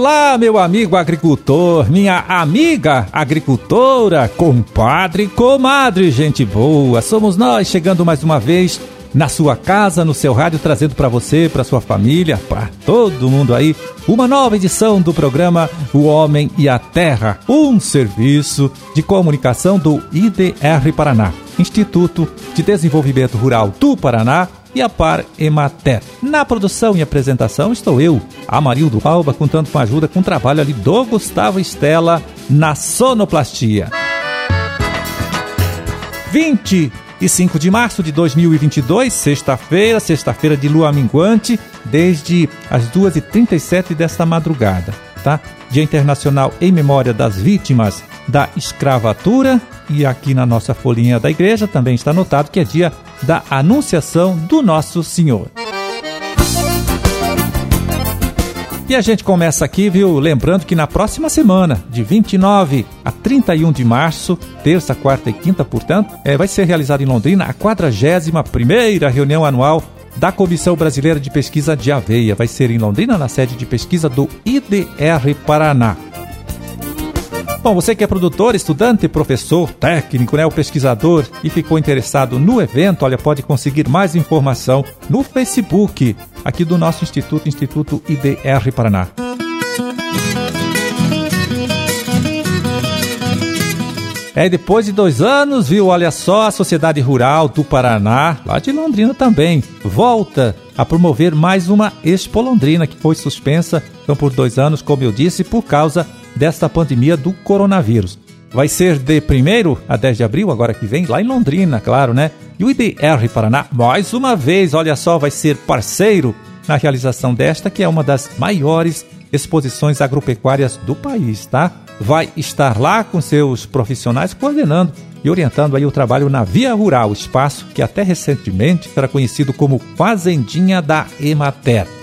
Olá, meu amigo agricultor, minha amiga agricultora, compadre, comadre, gente boa. Somos nós chegando mais uma vez na sua casa, no seu rádio, trazendo para você, para sua família, para todo mundo aí, uma nova edição do programa O Homem e a Terra, um serviço de comunicação do IDR Paraná, Instituto de Desenvolvimento Rural do Paraná e a Par Emater. Na produção e apresentação estou eu, Amarildo Alba, contando com a ajuda com o trabalho ali do Gustavo Estela na sonoplastia. 25 de março de 2022, sexta-feira, sexta-feira de lua minguante, desde as 2h37 desta madrugada, tá? Dia Internacional em memória das vítimas da escravatura e aqui na nossa folhinha da igreja também está anotado que é dia da Anunciação do Nosso Senhor. E a gente começa aqui, viu? Lembrando que na próxima semana, de 29 a 31 de março, terça, quarta e quinta, portanto, é, vai ser realizada em Londrina a 41 reunião anual da Comissão Brasileira de Pesquisa de Aveia. Vai ser em Londrina, na sede de pesquisa do IDR Paraná. Bom, você que é produtor, estudante, professor, técnico, né, o pesquisador e ficou interessado no evento, olha, pode conseguir mais informação no Facebook aqui do nosso instituto, Instituto IDR Paraná. É, depois de dois anos, viu, olha só, a Sociedade Rural do Paraná, lá de Londrina também, volta a promover mais uma Expo Londrina, que foi suspensa então, por dois anos, como eu disse, por causa desta pandemia do coronavírus. Vai ser de 1 a 10 de abril, agora que vem, lá em Londrina, claro, né? E o IDR Paraná, mais uma vez, olha só, vai ser parceiro na realização desta, que é uma das maiores exposições agropecuárias do país, tá? Vai estar lá com seus profissionais coordenando e orientando aí o trabalho na Via Rural, espaço que até recentemente era conhecido como Fazendinha da Emater.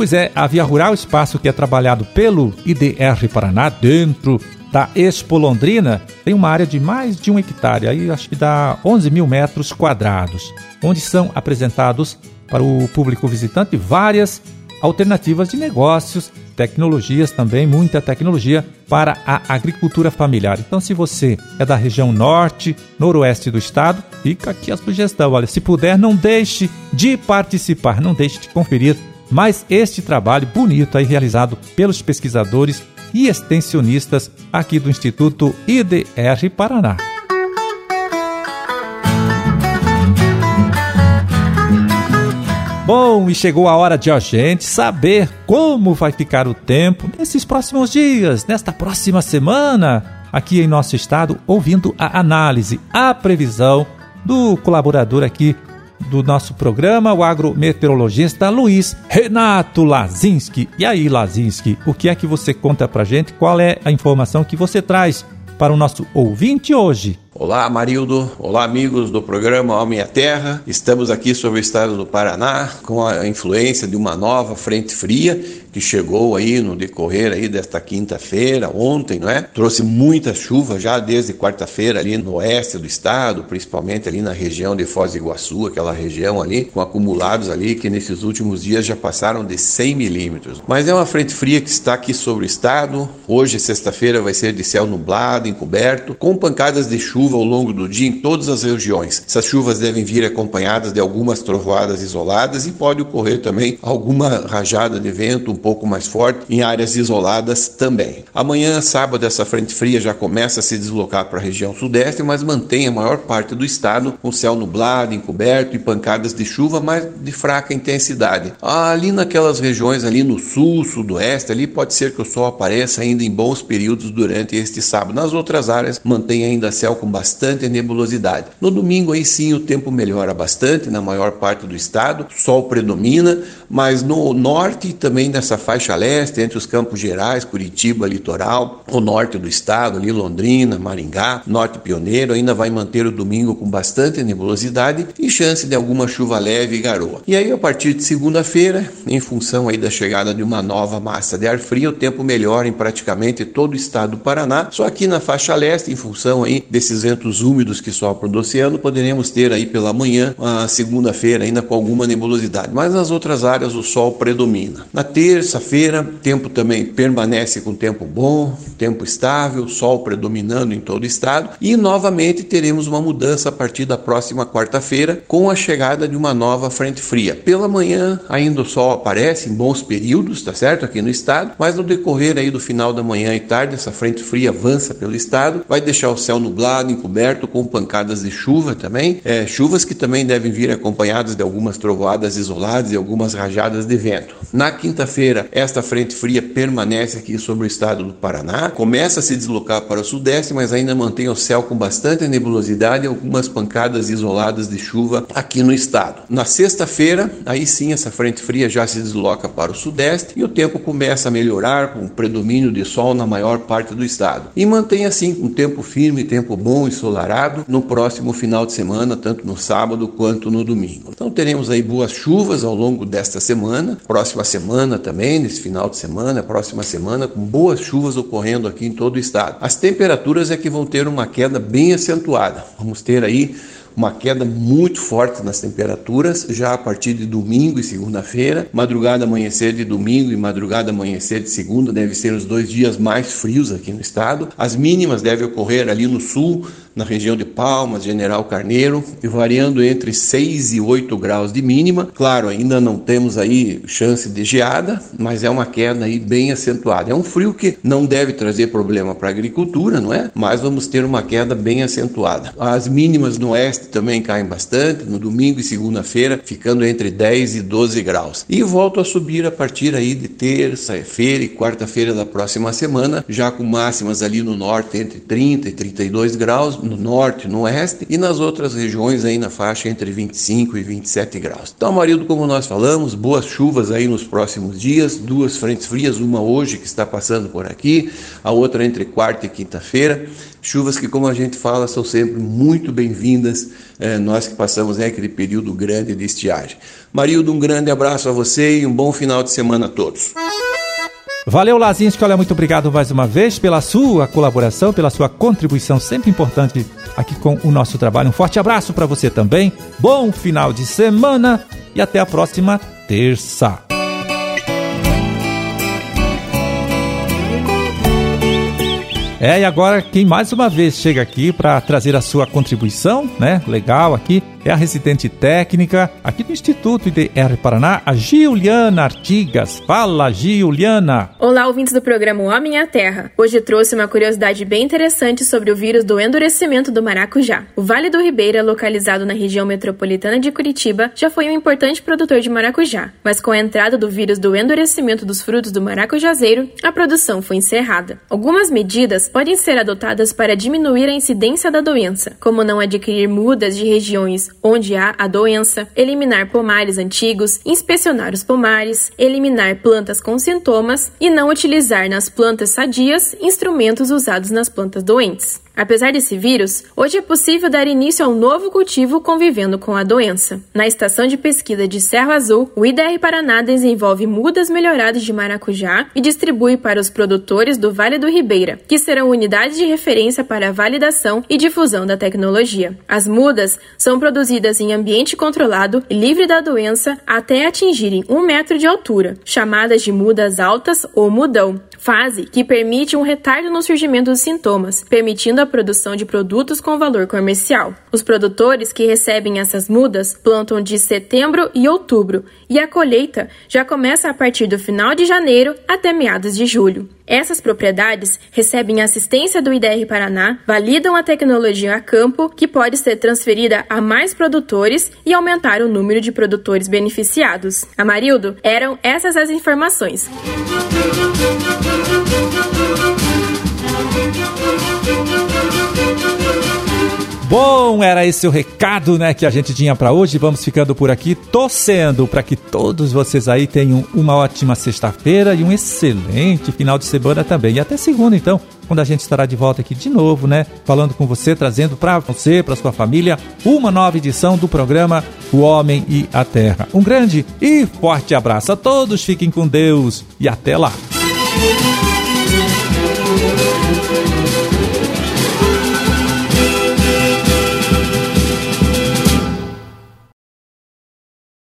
Pois é, a Via Rural, espaço que é trabalhado pelo IDR Paraná, dentro da Expo Londrina, tem uma área de mais de um hectare, aí acho que dá 11 mil metros quadrados, onde são apresentados para o público visitante várias alternativas de negócios, tecnologias também, muita tecnologia para a agricultura familiar. Então, se você é da região norte, noroeste do estado, fica aqui a sugestão. Olha, se puder, não deixe de participar, não deixe de conferir mas este trabalho bonito aí realizado pelos pesquisadores e extensionistas aqui do Instituto IDR Paraná. Bom, e chegou a hora de a gente saber como vai ficar o tempo nesses próximos dias, nesta próxima semana, aqui em nosso estado, ouvindo a análise, a previsão do colaborador aqui do nosso programa, o agrometeorologista Luiz Renato Lazinski. E aí, Lazinski, o que é que você conta pra gente? Qual é a informação que você traz para o nosso ouvinte hoje? Olá, Marildo. Olá, amigos do programa Homem à Terra. Estamos aqui sobre o estado do Paraná com a influência de uma nova frente fria que chegou aí no decorrer aí desta quinta-feira, ontem, não é? Trouxe muita chuva já desde quarta-feira ali no oeste do estado, principalmente ali na região de Foz do Iguaçu, aquela região ali, com acumulados ali que nesses últimos dias já passaram de 100 milímetros. Mas é uma frente fria que está aqui sobre o estado. Hoje, sexta-feira, vai ser de céu nublado, encoberto, com pancadas de chuva ao longo do dia em todas as regiões. Essas chuvas devem vir acompanhadas de algumas trovoadas isoladas e pode ocorrer também alguma rajada de vento pouco mais forte em áreas isoladas também. Amanhã, sábado, essa frente fria já começa a se deslocar para a região sudeste, mas mantém a maior parte do estado com céu nublado, encoberto e pancadas de chuva, mas de fraca intensidade. Ali naquelas regiões ali no sul, sudoeste, ali pode ser que o sol apareça ainda em bons períodos durante este sábado. Nas outras áreas mantém ainda céu com bastante nebulosidade. No domingo, aí sim, o tempo melhora bastante na maior parte do estado, sol predomina, mas no norte e também faixa leste, entre os Campos Gerais, Curitiba, litoral, o norte do estado, ali Londrina, Maringá, norte pioneiro, ainda vai manter o domingo com bastante nebulosidade e chance de alguma chuva leve e garoa. E aí, a partir de segunda-feira, em função aí da chegada de uma nova massa de ar frio, o tempo melhora em praticamente todo o estado do Paraná, só aqui na faixa leste, em função aí desses ventos úmidos que sopram do oceano, poderemos ter aí pela manhã, a segunda-feira, ainda com alguma nebulosidade. Mas nas outras áreas o sol predomina. Na terça terça-feira, tempo também permanece com tempo bom, tempo estável, sol predominando em todo o estado e novamente teremos uma mudança a partir da próxima quarta-feira com a chegada de uma nova frente fria. Pela manhã ainda o sol aparece em bons períodos, tá certo? Aqui no estado, mas no decorrer aí do final da manhã e tarde essa frente fria avança pelo estado, vai deixar o céu nublado, encoberto com pancadas de chuva também, é, chuvas que também devem vir acompanhadas de algumas trovoadas isoladas e algumas rajadas de vento. Na quinta-feira, esta frente fria permanece aqui sobre o estado do Paraná, começa a se deslocar para o sudeste, mas ainda mantém o céu com bastante nebulosidade e algumas pancadas isoladas de chuva aqui no estado. Na sexta-feira, aí sim essa frente fria já se desloca para o sudeste e o tempo começa a melhorar com predomínio de sol na maior parte do estado. E mantém assim um tempo firme, tempo bom ensolarado no próximo final de semana, tanto no sábado quanto no domingo. Então teremos aí boas chuvas ao longo desta semana, próxima semana também, nesse final de semana, próxima semana, com boas chuvas ocorrendo aqui em todo o estado. As temperaturas é que vão ter uma queda bem acentuada. Vamos ter aí uma queda muito forte nas temperaturas já a partir de domingo e segunda-feira. Madrugada, amanhecer de domingo e madrugada, amanhecer de segunda devem ser os dois dias mais frios aqui no estado. As mínimas devem ocorrer ali no sul, na região de Palmas, General Carneiro, variando entre 6 e 8 graus de mínima. Claro, ainda não temos aí chance de geada, mas é uma queda aí bem acentuada. É um frio que não deve trazer problema para a agricultura, não é? Mas vamos ter uma queda bem acentuada. As mínimas no oeste também caem bastante, no domingo e segunda-feira, ficando entre 10 e 12 graus. E volto a subir a partir aí de terça-feira e quarta-feira da próxima semana, já com máximas ali no norte entre 30 e 32 graus, no norte, no oeste e nas outras regiões aí na faixa entre 25 e 27 graus. Então, marido, como nós falamos, boas chuvas aí nos próximos dias, duas frentes frias, uma hoje que está passando por aqui, a outra entre quarta e quinta-feira. Chuvas que, como a gente fala, são sempre muito bem-vindas, eh, nós que passamos né, aquele período grande de estiagem. Marildo, um grande abraço a você e um bom final de semana a todos. Valeu, Lazinski. Olha, muito obrigado mais uma vez pela sua colaboração, pela sua contribuição sempre importante aqui com o nosso trabalho. Um forte abraço para você também. Bom final de semana e até a próxima terça. É, e agora quem mais uma vez chega aqui para trazer a sua contribuição, né? Legal aqui, é a residente técnica aqui do Instituto IDR Paraná, a Giuliana Artigas. Fala, Giuliana! Olá, ouvintes do programa Homem à Terra. Hoje trouxe uma curiosidade bem interessante sobre o vírus do endurecimento do maracujá. O Vale do Ribeira, localizado na região metropolitana de Curitiba, já foi um importante produtor de maracujá, mas com a entrada do vírus do endurecimento dos frutos do maracujazeiro, a produção foi encerrada. Algumas medidas podem ser adotadas para diminuir a incidência da doença, como não adquirir mudas de regiões onde há a doença, eliminar pomares antigos, inspecionar os pomares, eliminar plantas com sintomas e não utilizar nas plantas sadias instrumentos usados nas plantas doentes. Apesar desse vírus, hoje é possível dar início a um novo cultivo convivendo com a doença. Na estação de pesquisa de Serra Azul, o IDR Paraná desenvolve mudas melhoradas de maracujá e distribui para os produtores do Vale do Ribeira, que serão unidades de referência para a validação e difusão da tecnologia. As mudas são produzidas em ambiente controlado e livre da doença até atingirem um metro de altura, chamadas de mudas altas ou mudão fase que permite um retardo no surgimento dos sintomas, permitindo a produção de produtos com valor comercial. Os produtores que recebem essas mudas plantam de setembro e outubro, e a colheita já começa a partir do final de janeiro até meados de julho. Essas propriedades recebem assistência do IDR Paraná, validam a tecnologia a campo, que pode ser transferida a mais produtores e aumentar o número de produtores beneficiados. Amarildo, eram essas as informações. Bom, era esse o recado, né, que a gente tinha para hoje. Vamos ficando por aqui, torcendo para que todos vocês aí tenham uma ótima sexta-feira e um excelente final de semana também. E até segunda, então, quando a gente estará de volta aqui de novo, né, falando com você, trazendo para você, para sua família, uma nova edição do programa O Homem e a Terra. Um grande e forte abraço a todos, fiquem com Deus e até lá.